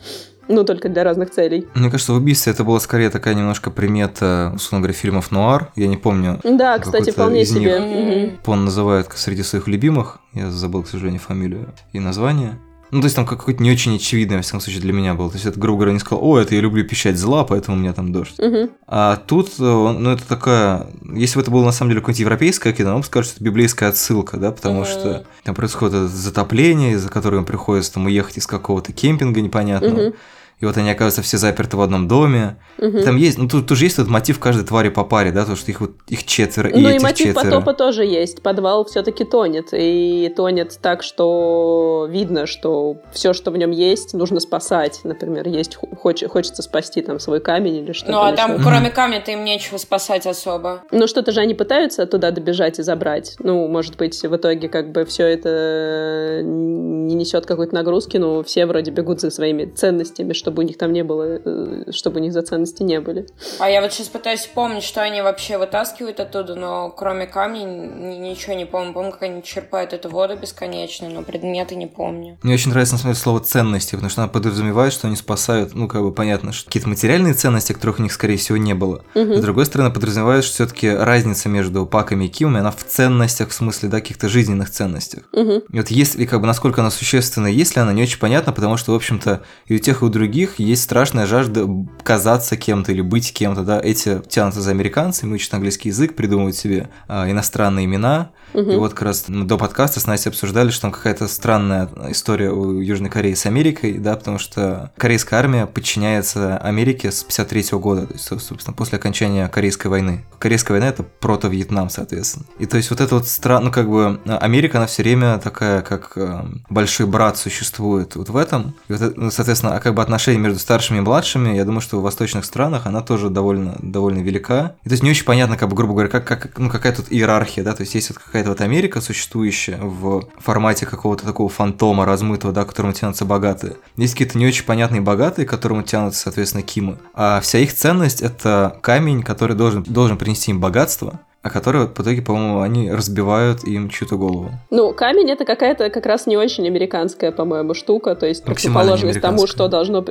Ну, только для разных целей. Мне кажется, в убийстве это была скорее такая немножко примета, условно говоря, фильмов нуар. Я не помню, Да, кстати, вполне себе. них. Мгм. он называет среди своих любимых. Я забыл, к сожалению, фамилию и название. Ну, то есть там какой-то не очень очевидный, во всяком случае, для меня был. То есть это, грубо говоря, не сказал, о, это я люблю пищать зла, поэтому у меня там дождь. Мгм. А тут, э, ну, это такая... Если бы это было, на самом деле, какое-нибудь европейское кино, он бы сказал, что это библейская отсылка, да, потому Мгм. что там происходит затопление, из-за которого приходится там уехать из какого-то кемпинга непонятного. Мгм. И вот они оказываются все заперты в одном доме. Мгм. Там есть, ну, тут тоже есть этот мотив каждой твари по паре, да, то, что их вот их четверо, и Ну и этих мотив четверо. потопа тоже есть. Подвал все-таки тонет. И тонет так, что видно, что все, что в нем есть, нужно спасать. Например, есть хоч- хочется спасти там свой камень или что-то. Ну, а еще. там, кроме камня-то им нечего спасать особо. Ну, что-то же они пытаются туда добежать и забрать. Ну, может быть, в итоге как бы все это не несет какой-то нагрузки, но все вроде бегут за своими ценностями, чтобы у них там не было, э, чтобы у них за ценности не были. А я вот сейчас пытаюсь вспомнить, что они вообще вытаскивают оттуда, но кроме камней ни- ничего не помню. Помню, как они черпают эту воду бесконечно, но предметы не помню. Мне очень нравится, на самом деле, слово ценности, потому что она подразумевает, что они спасают, ну, как бы понятно, что какие-то материальные ценности, которых у них, скорее всего, не было. Мгм. С другой стороны, подразумевает, что все-таки разница между Паками и Кимами, она в ценностях, в смысле, да, каких-то жизненных ценностях. Мгм. И вот если, как бы, насколько она существенна, если она не очень понятна, потому что, в общем-то, и у тех, и у других есть страшная жажда казаться кем-то или быть кем-то, да, эти тянутся за американцами, учат английский язык, придумывают себе а, иностранные имена, Мгм. и вот как раз мы до подкаста с Настей обсуждали, что там какая-то странная история у Южной Кореи с Америкой, да, потому что корейская армия подчиняется Америке с 53 года, то есть, собственно, после окончания Корейской войны. Корейская война – это прото-Вьетнам, соответственно. И то есть вот это вот странно, ну, как бы, Америка, она все время такая, как э, большой брат существует вот в этом. И вот это, ну, соответственно, а как бы отношения между старшими и младшими, я думаю, что в восточных странах она тоже довольно, довольно велика. И то есть не очень понятно, как бы, грубо говоря, как, как, ну, какая тут иерархия, да, то есть есть вот какая-то вот Америка существующая в формате какого-то такого фантома размытого, да, к которому тянутся богатые. Есть какие-то не очень понятные богатые, к которому тянутся, соответственно, Кимы. А вся их ценность – это камень, который должен, должен принести им богатство, а который вот в итоге, по-моему, они разбивают им чью-то голову. Ну, камень это какая-то как раз не очень американская, по-моему, штука, то есть Максимально противоположность тому, что должно,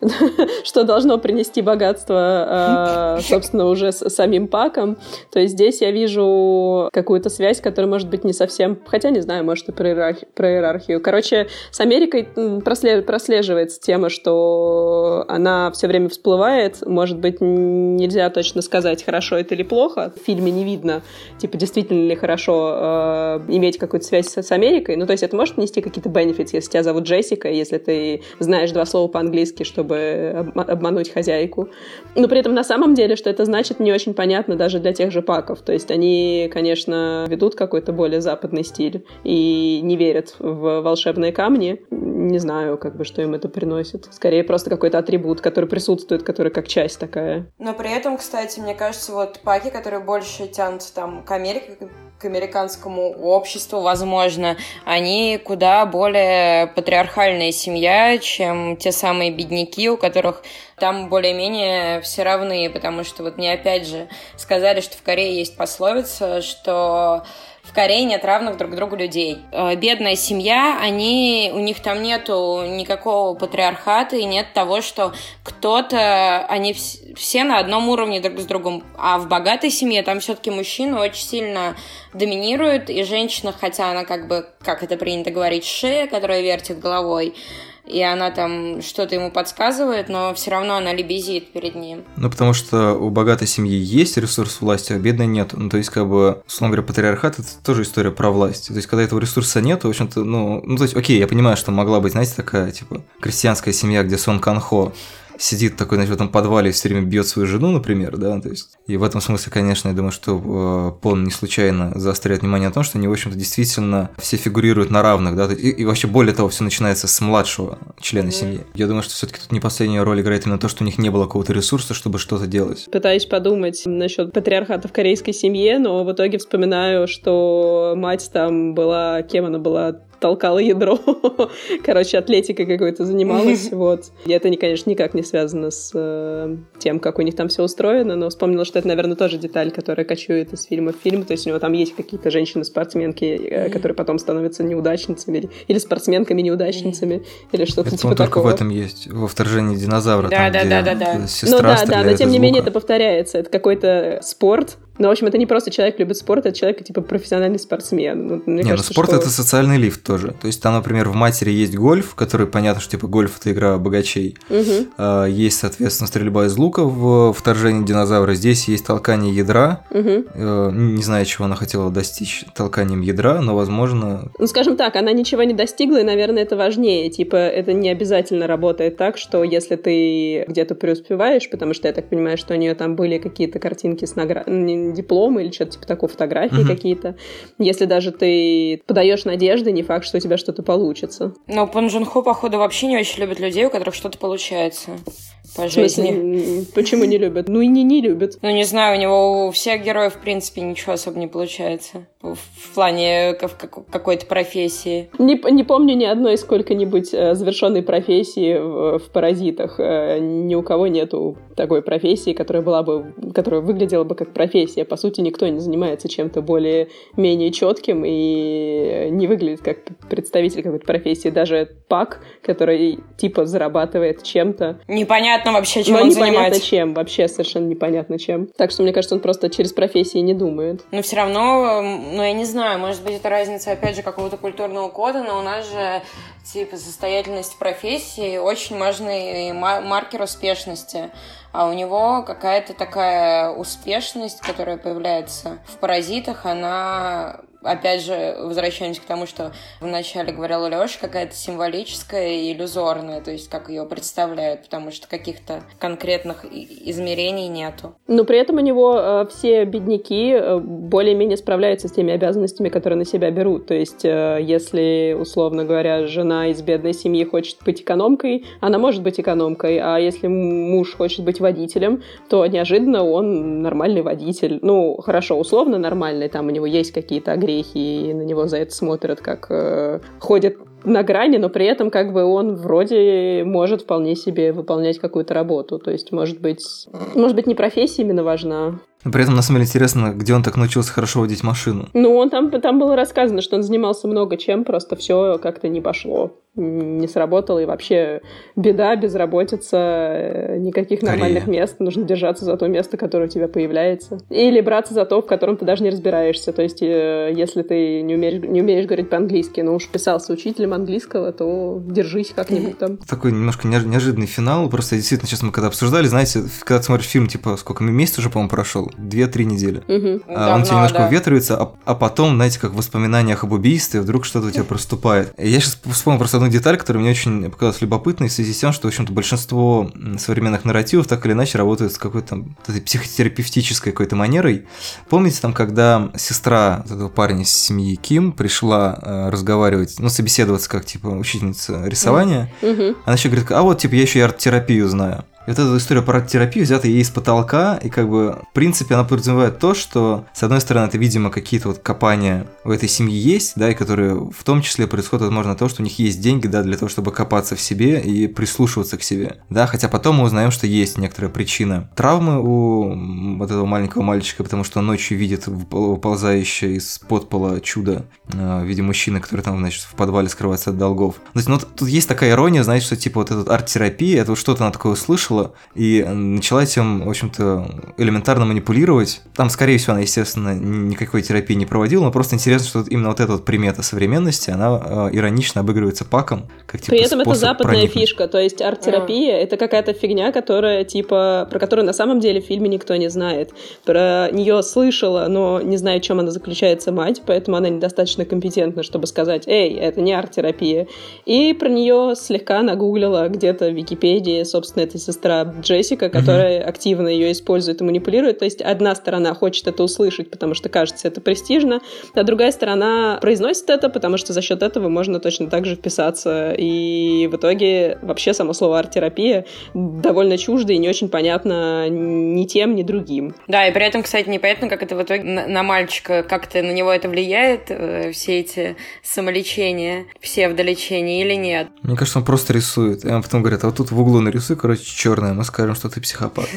<laughs> что должно принести богатство, э, <laughs> собственно, уже с самим паком. То есть здесь я вижу какую-то связь, которая может быть не совсем, хотя не знаю, может и про, иерархи- про иерархию. Короче, с Америкой прослеживается тема, что она все время всплывает. Может быть, нельзя точно сказать, хорошо это или плохо. В фильме не видно, типа, действительно ли хорошо э, иметь какую-то связь с, с Америкой. Ну, то есть это может нести какие-то бенефиты, если тебя зовут Джессика, если ты знаешь два слова по-английски, чтобы обма- обмануть хозяйку. Но при этом на самом деле, что это значит, не очень понятно даже для тех же паков. То есть они, конечно, ведут какой-то более западный стиль и не верят в волшебные камни. Не знаю, как бы, что им это приносит. Скорее, просто какой-то атрибут, который присутствует, который как часть такая. Но при этом, кстати, мне кажется, вот паки, которые больше тянутся там к Америке, к американскому обществу, возможно, они куда более патриархальная семья, чем те самые бедняки, у которых там более-менее все равны, потому что вот мне опять же сказали, что в Корее есть пословица, что в Корее нет равных друг другу людей. Э, Бедная семья, они, у них там нету никакого патриархата и нет того, что кто-то, они вс- все на одном уровне друг с другом. А в богатой семье там все-таки мужчина очень сильно доминирует, и женщина, хотя она как бы, как это принято говорить, шея, которая вертит головой, и она там что-то ему подсказывает, но все равно она лебезит перед ним. Ну, потому что у богатой семьи есть ресурс власти, а бедной нет. Ну, то есть, как бы, условно говоря, патриархат – это тоже история про власть. То есть, когда этого ресурса нет, в общем-то, ну, ну, то есть, окей, я понимаю, что могла быть, знаете, такая, типа, крестьянская семья, где Сон Канхо сидит такой, значит, в этом подвале и все время бьет свою жену, например, да, то есть, и в этом смысле, конечно, я думаю, что э, Пон не случайно заостряет внимание на том, что они, в общем-то, действительно все фигурируют на равных, да, и, и вообще, более того, все начинается с младшего члена семьи. Я думаю, что все-таки тут не последнюю роль играет именно то, что у них не было какого-то ресурса, чтобы что-то делать. Пытаюсь подумать насчет патриархата в корейской семье, но в итоге вспоминаю, что мать там была, кем она была, толкала ядро. <laughs> Короче, атлетикой какой-то занималась. <laughs> Вот. И это, конечно, никак не связано с э, тем, как у них там все устроено, но вспомнила, что это, наверное, тоже деталь, которая кочует из фильма в фильм. То есть у него там есть какие-то женщины-спортсменки, э, которые потом становятся неудачницами или, или спортсменками-неудачницами, или что-то типа по-моему, только такого. в этом есть, во вторжении динозавра, Да, там, да, где да, да, да. Ну да, да, но тем не менее это повторяется. Это какой-то спорт. Но, в общем, это не просто человек любит спорт, это человек, типа, профессиональный спортсмен. Ну, мне Не, ну кажется, спорт что- это социальный лифт тоже. То есть там, например, в матери есть гольф, который понятно, что типа гольф это игра богачей. А, Есть, соответственно, стрельба из лука в вторжении динозавра. Здесь есть толкание ядра. Э, Не знаю, чего она хотела достичь толканием ядра, но, возможно, Ну, скажем так, она ничего не достигла, и, наверное, это важнее. Типа, это не обязательно работает так, что если ты где-то преуспеваешь, потому что я так понимаю, что у нее там были какие-то картинки с награ... не, дипломы или что-то типа такого, фотографии Мгм. какие-то. Если даже ты подаешь надежды, не факт, что у тебя что-то получится. Но Пон Джун Хо, походу, вообще не очень любит людей, у которых что-то получается по В смысле, жизни. м, почему не любят? Ну и не не любят. Ну, не знаю, у него у всех героев, в принципе, ничего особо не получается. В в плане как- как- какой-то профессии. Не, не помню ни одной сколько-нибудь э, завершенной профессии в, в «Паразитах». Э, ни у кого нету такой профессии, которая была бы, которая выглядела бы как профессия. По сути, никто не занимается чем-то более-менее четким и не выглядит как представитель какой-то профессии. Даже Пак, который типа зарабатывает чем-то, Непонятно вообще, чем но он непонятно занимается. чем, вообще совершенно непонятно чем. Так что мне кажется, он просто через профессии не думает. Но все равно, ну, я не знаю, может быть, это разница, опять же, какого-то культурного кода, но у нас же, типа, состоятельность профессии очень важный ма- маркер успешности. А у него какая-то такая успешность, которая появляется в паразитах, она опять же, возвращаемся к тому, что вначале говорила Леша, какая-то символическая и иллюзорная, то есть как ее представляют, потому что каких-то конкретных измерений нету. Но при этом у него э, все бедняки э, более-менее справляются с теми обязанностями, которые на себя берут. То есть, э, если, условно говоря, жена из бедной семьи хочет быть экономкой, она может быть экономкой, а если муж хочет быть водителем, то неожиданно он нормальный водитель. Ну, хорошо, условно нормальный, там у него есть какие-то огрехи, и на него за это смотрят, как э, ходит на грани, но при этом как бы он вроде может вполне себе выполнять какую-то работу. То есть, может быть, может быть, не профессия именно важна. Но При этом, на самом деле, интересно, где он так научился хорошо водить машину. Ну, он там, там было рассказано, что он занимался много чем, просто все как-то не пошло, не сработало, и вообще беда, безработица, э, никаких Корея. нормальных мест, нужно держаться за то место, которое у тебя появляется. Или браться за то, в котором ты даже не разбираешься, то есть э, если ты не умеешь, не умеешь говорить по-английски, но уж писался учителем английского, то держись как-нибудь там. <laughs> Такой немножко неож- неожиданный финал. Просто действительно, сейчас мы когда обсуждали, знаете, когда ты смотришь фильм, типа, сколько, месяц уже, по-моему, прошел? Две-три недели. Мгм. А он тебе Давно, немножко да. уветривается, а, а потом, знаете, как в воспоминаниях об убийстве, вдруг что-то у тебя <laughs> проступает. Я сейчас вспомнил просто одну деталь, которая мне очень показалась любопытной в связи с тем, что, в общем-то, большинство современных нарративов так или иначе работают с какой-то этой психотерапевтической какой-то манерой. Помните там, когда сестра этого парня из семьи Ким пришла э, разговаривать, ну, собеседоваться как, типа, учительница рисования, Мгм. она еще говорит, а вот, типа, я еще и арт-терапию знаю. И вот эта история про арт-терапию взята ей из потолка, и как бы, в принципе, она подразумевает то, что, с одной стороны, это, видимо, какие-то вот копания у этой семьи есть, да, и которые в том числе происходят, возможно, то, что у них есть деньги, да, для того, чтобы копаться в себе и прислушиваться к себе, да, хотя потом мы узнаем, что есть некоторая причина травмы у вот этого маленького мальчика, потому что он ночью видит выпол- выползающее из подпола чудо э, в виде мужчины, который там, значит, в подвале скрывается от долгов. То есть, ну, тут есть такая ирония, знаете, что, типа, вот эта арт-терапия, это вот что-то она такое услышала, услышала и начала этим, в общем-то, элементарно манипулировать. Там, скорее всего, она, естественно, ни- никакой терапии не проводила, но просто интересно, что именно вот эта вот примета современности, она э, иронично обыгрывается паком, как типа При этом это западная проникнуть. фишка, то есть арт-терапия это какая-то фигня, которая типа про которую на самом деле в фильме никто не знает. Про нее слышала, но не знаю, в чем она заключается мать, поэтому она недостаточно компетентна, чтобы сказать, эй, это не арт-терапия. И про нее слегка нагуглила где-то в Википедии, собственно, это сестра Джессика, которая активно ее использует и манипулирует. То есть одна сторона хочет это услышать, потому что кажется это престижно, а другая сторона произносит это, потому что за счет этого можно точно так же вписаться. И в итоге вообще само слово арт-терапия довольно чуждо и не очень понятно ни тем, ни другим. Да, и при этом, кстати, непонятно, как это в итоге на, на мальчика, как-то на него это влияет, э, все эти самолечения, псевдолечения или нет. Мне кажется, он просто рисует. И он потом говорит, а вот тут в углу нарисуй, короче, черное, мы скажем, что ты психопат.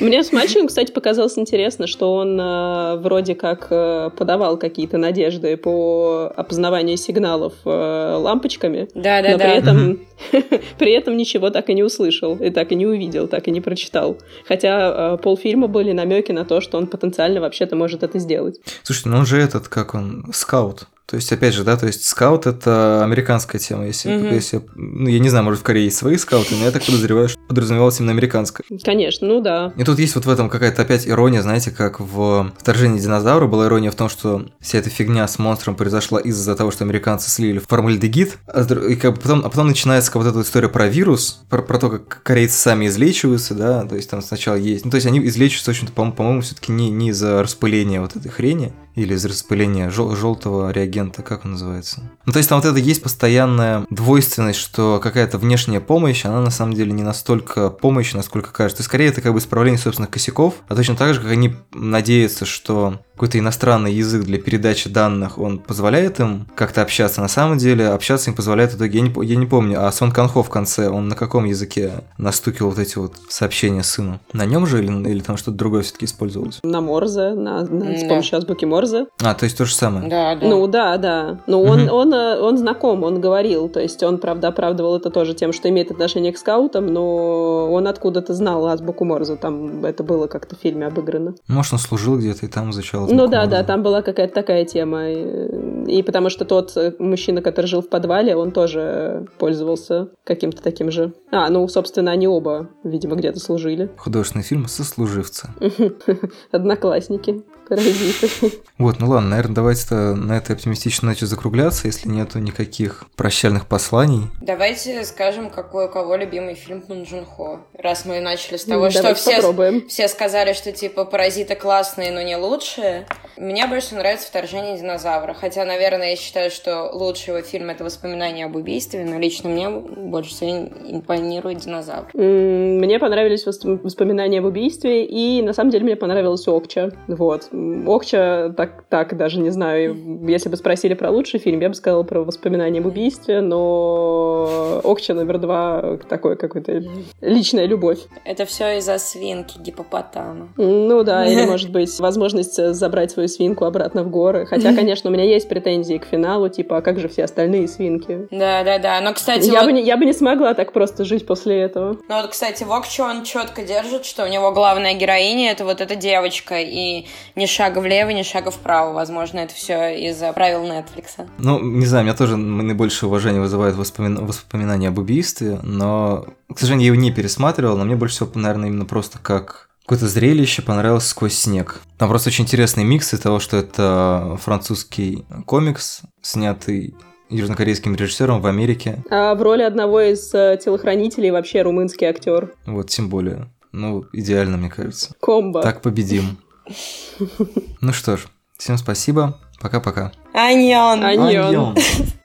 Мне с мальчиком, кстати, показалось интересно, что он э, вроде как э, подавал какие-то надежды по опознаванию сигналов э, лампочками, Да, да, но да. при этом <laughs> при этом ничего так и не услышал, и так и не увидел, так и не прочитал. Хотя э, полфильма были намеки на то, что он потенциально вообще-то может это сделать. Слушайте, ну он же этот, как он, скаут. То есть, опять же, да, то есть скаут это американская тема. Если, Мгм. если ну, я не знаю, может, в Корее есть свои скауты, но я так подозреваю, что подразумевалось именно американская. Конечно, ну да. И тут есть вот в этом какая-то опять ирония, знаете, как в «Вторжении динозавра» была ирония в том, что вся эта фигня с монстром произошла из-за того, что американцы слили формальдегид, а, и как бы потом, а потом начинается как вот эта история про вирус, про, про то, как корейцы сами излечиваются, да, то есть там сначала есть... Ну, то есть они излечиваются, в общем-то, по- по-моему, все таки не, не из-за распыления вот этой хрени, или из распыления желтого реагента, как он называется. Ну, то есть там вот это есть постоянная двойственность, что какая-то внешняя помощь, она на самом деле не настолько помощь, насколько кажется. Есть скорее это как бы исправление собственных косяков, а точно так же, как они надеются, что какой-то иностранный язык для передачи данных, он позволяет им как-то общаться. На самом деле общаться им позволяет в итоге, я не, я не помню, а Сон Канхо в конце, он на каком языке настукивал вот эти вот сообщения сыну? На нем же или, или там что-то другое все-таки использовалось? На Морзе, на, на- с помощью азбуки Морзе. А, то есть то же самое. Да, да. Ну да, да. Но он, Мгм. он, э, он знаком, он говорил. То есть он, правда, оправдывал это тоже тем, что имеет отношение к скаутам, но он откуда-то знал азбуку Морзе. Там это было как-то в фильме обыграно. Может, он служил где-то и там изучал. Ну азбуку да, да, Морзе. там была какая-то такая тема. И, и потому что тот э, мужчина, который жил в подвале, он тоже пользовался каким-то таким же. А, ну, собственно, они оба, видимо, где-то служили. Художественный фильм «Сослуживцы». <laughs> Одноклассники, паразиты. Вот, ну ладно, наверное, давайте на этой оптимистичной ноте закругляться, если нету никаких прощальных посланий. Давайте скажем, какой у кого любимый фильм Джун Хо. Раз мы начали с того, что Давайте все, попробуем. все сказали, что типа паразиты классные, но не лучшие. Мне больше нравится «Вторжение динозавра». Хотя, наверное, я считаю, что лучший его фильм — это «Воспоминания об убийстве», но лично мне больше всего импонирует «Динозавр». Мне понравились вос- воспоминания об убийстве, и на самом деле мне понравилась Окча. Вот. Окча, так, так даже не знаю, если бы спросили про лучший фильм, я бы сказала про воспоминания об убийстве, но Окча номер два такой какой-то личная любовь. Это все из-за свинки гипопотама. Ну да, <laughs> или может быть возможность э, забрать свою свинку обратно в горы. Хотя, <laughs> конечно, у меня есть претензии к финалу, типа, а как же все остальные свинки? Да-да-да. Но, кстати, Я вот- бы, не, я бы не смогла так просто жить после этого. Ну вот, кстати, Вокчо он четко держит, что у него главная героиня это вот эта девочка, и ни шага влево, ни шага вправо. Возможно, это все из-за правил Netflix. Ну, не знаю, меня тоже наибольшее уважение вызывает воспомина- воспоминания об убийстве, но, к сожалению, я его не пересматривал, но мне больше всего, наверное, именно просто как какое-то зрелище понравилось «Сквозь снег». Там просто очень интересный микс из того, что это французский комикс, снятый южнокорейским режиссером в Америке. А в роли одного из э, телохранителей вообще румынский актер. Вот, тем более. Ну, идеально, мне кажется. Комбо. Так победим. Ну что ж, всем спасибо. Пока-пока. Аньон! Аньон. Аньон. <laughs>